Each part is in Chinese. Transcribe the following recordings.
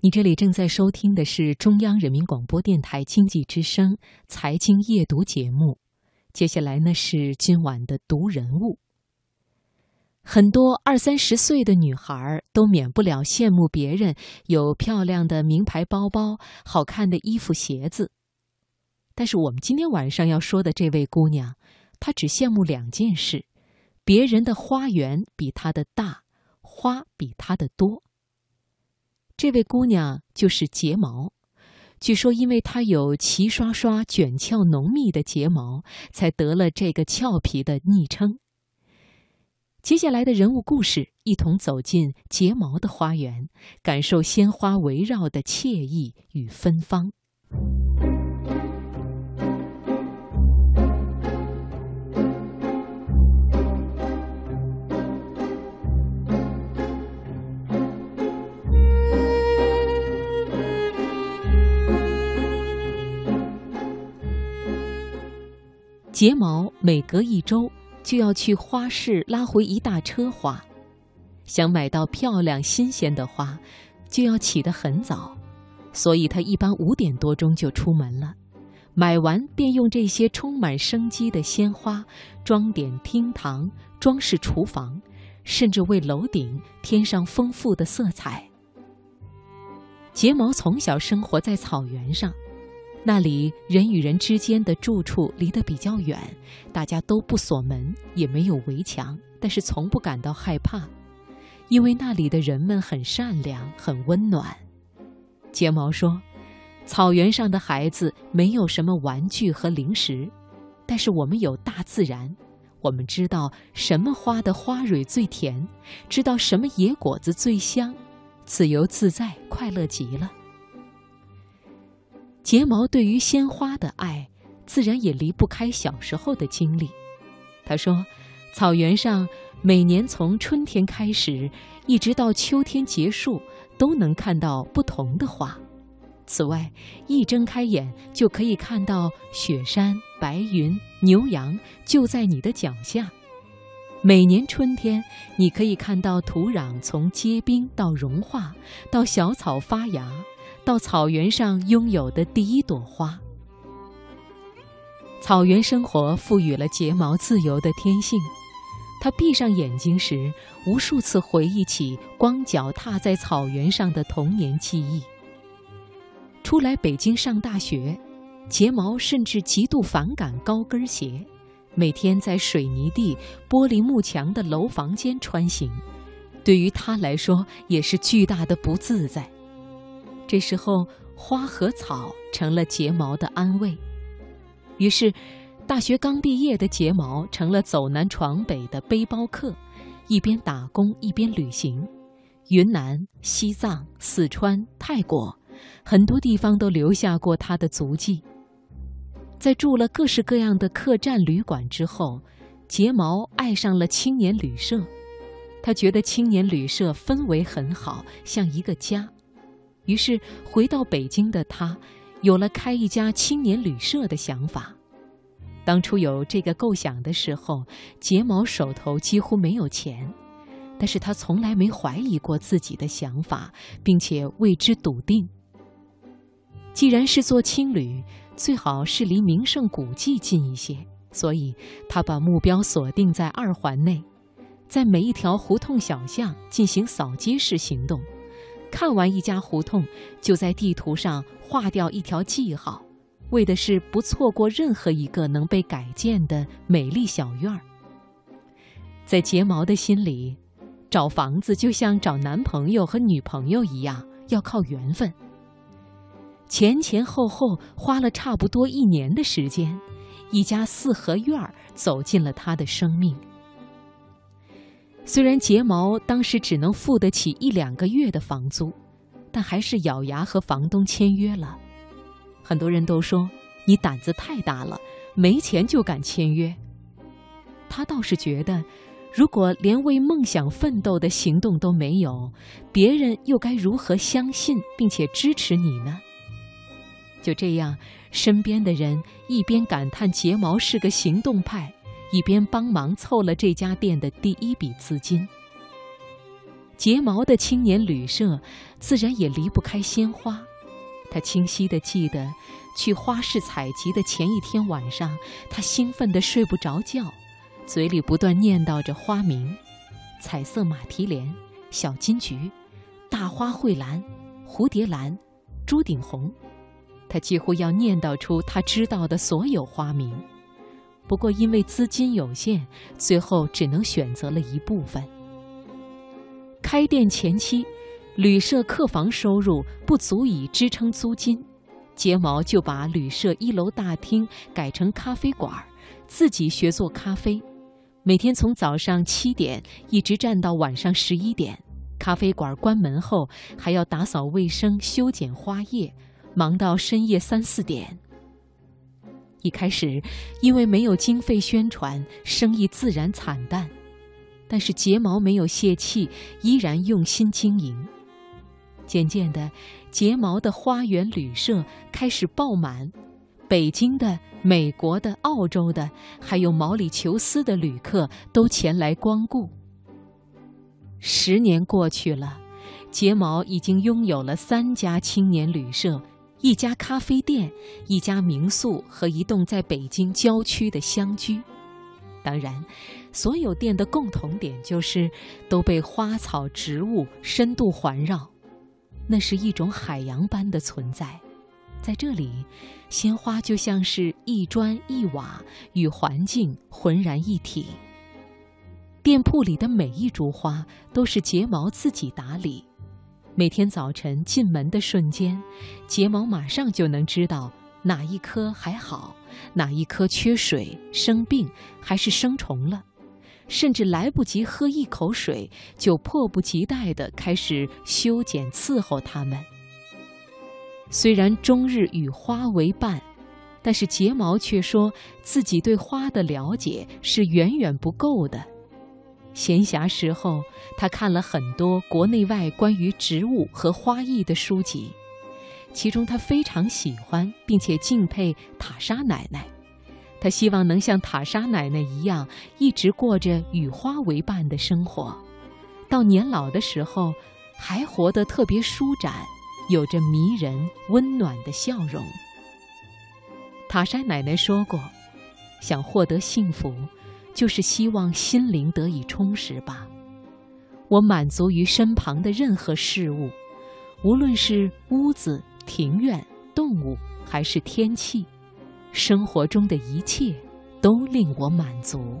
你这里正在收听的是中央人民广播电台经济之声财经夜读节目，接下来呢是今晚的读人物。很多二三十岁的女孩都免不了羡慕别人有漂亮的名牌包包、好看的衣服、鞋子，但是我们今天晚上要说的这位姑娘，她只羡慕两件事：别人的花园比她的大，花比她的多。这位姑娘就是睫毛，据说因为她有齐刷刷、卷翘浓密的睫毛，才得了这个俏皮的昵称。接下来的人物故事，一同走进睫毛的花园，感受鲜花围绕的惬意与芬芳。睫毛每隔一周就要去花市拉回一大车花，想买到漂亮新鲜的花，就要起得很早，所以他一般五点多钟就出门了。买完便用这些充满生机的鲜花装点厅堂、装饰厨房，甚至为楼顶添上丰富的色彩。睫毛从小生活在草原上。那里人与人之间的住处离得比较远，大家都不锁门，也没有围墙，但是从不感到害怕，因为那里的人们很善良，很温暖。睫毛说：“草原上的孩子没有什么玩具和零食，但是我们有大自然，我们知道什么花的花蕊最甜，知道什么野果子最香，自由自在，快乐极了。”睫毛对于鲜花的爱，自然也离不开小时候的经历。他说：“草原上每年从春天开始，一直到秋天结束，都能看到不同的花。此外，一睁开眼就可以看到雪山、白云、牛羊就在你的脚下。每年春天，你可以看到土壤从结冰到融化，到小草发芽。”到草原上拥有的第一朵花。草原生活赋予了睫毛自由的天性，他闭上眼睛时，无数次回忆起光脚踏在草原上的童年记忆。出来北京上大学，睫毛甚至极度反感高跟鞋，每天在水泥地、玻璃幕墙的楼房间穿行，对于他来说也是巨大的不自在。这时候，花和草成了睫毛的安慰。于是，大学刚毕业的睫毛成了走南闯北的背包客，一边打工一边旅行，云南、西藏、四川、泰国，很多地方都留下过他的足迹。在住了各式各样的客栈旅馆之后，睫毛爱上了青年旅社。他觉得青年旅社氛围很好，像一个家。于是回到北京的他，有了开一家青年旅社的想法。当初有这个构想的时候，睫毛手头几乎没有钱，但是他从来没怀疑过自己的想法，并且为之笃定。既然是做青旅，最好是离名胜古迹近一些，所以他把目标锁定在二环内，在每一条胡同小巷进行扫街式行动。看完一家胡同，就在地图上划掉一条记号，为的是不错过任何一个能被改建的美丽小院儿。在睫毛的心里，找房子就像找男朋友和女朋友一样，要靠缘分。前前后后花了差不多一年的时间，一家四合院儿走进了他的生命。虽然睫毛当时只能付得起一两个月的房租，但还是咬牙和房东签约了。很多人都说你胆子太大了，没钱就敢签约。他倒是觉得，如果连为梦想奋斗的行动都没有，别人又该如何相信并且支持你呢？就这样，身边的人一边感叹睫毛是个行动派。一边帮忙凑了这家店的第一笔资金。睫毛的青年旅社自然也离不开鲜花。他清晰地记得，去花市采集的前一天晚上，他兴奋得睡不着觉，嘴里不断念叨着花名：彩色马蹄莲、小金菊、大花蕙兰、蝴蝶兰、朱顶红。他几乎要念叨出他知道的所有花名。不过因为资金有限，最后只能选择了一部分。开店前期。旅社客房收入不足以支撑租金，睫毛就把旅社一楼大厅改成咖啡馆，自己学做咖啡，每天从早上七点一直站到晚上十一点。咖啡馆关门后还要打扫卫生、修剪花叶，忙到深夜三四点。一开始，因为没有经费宣传，生意自然惨淡，但是睫毛没有泄气，依然用心经营。渐渐的，睫毛的花园旅社开始爆满，北京的、美国的、澳洲的，还有毛里求斯的旅客都前来光顾。十年过去了，睫毛已经拥有了三家青年旅社、一家咖啡店、一家民宿和一栋在北京郊区的乡居。当然，所有店的共同点就是都被花草植物深度环绕。那是一种海洋般的存在，在这里，鲜花就像是一砖一瓦，与环境浑然一体。店铺里的每一株花都是睫毛自己打理，每天早晨进门的瞬间，睫毛马上就能知道哪一颗还好，哪一颗缺水、生病还是生虫了。甚至来不及喝一口水，就迫不及待地开始修剪伺候它们。虽然终日与花为伴，但是睫毛却说自己对花的了解是远远不够的。闲暇时候，他看了很多国内外关于植物和花艺的书籍，其中他非常喜欢并且敬佩塔莎奶奶。他希望能像塔莎奶奶一样，一直过着与花为伴的生活，到年老的时候，还活得特别舒展，有着迷人温暖的笑容。塔莎奶奶说过：“想获得幸福，就是希望心灵得以充实吧。我满足于身旁的任何事物，无论是屋子、庭院、动物，还是天气。”生活中的一切都令我满足。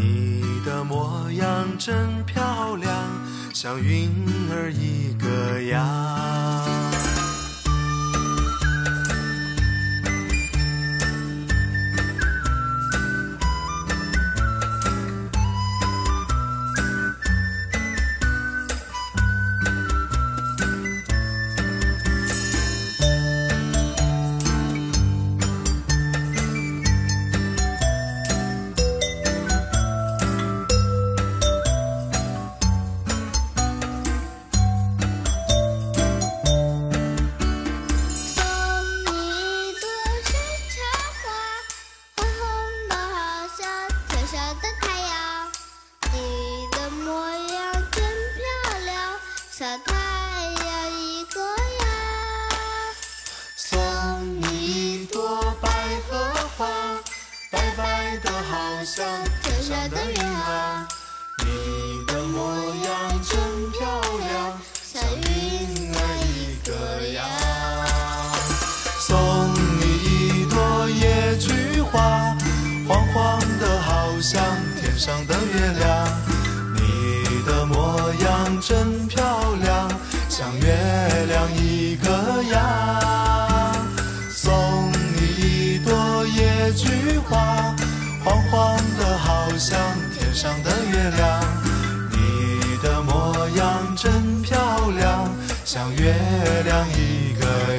你的模样真漂亮，像云儿一个样。天上的云啊，你的模样真漂亮，像云儿一个样。送你一朵野菊花，黄黄的，好像天上的月亮。你的模上的月亮，你的模样真漂亮，像月亮一个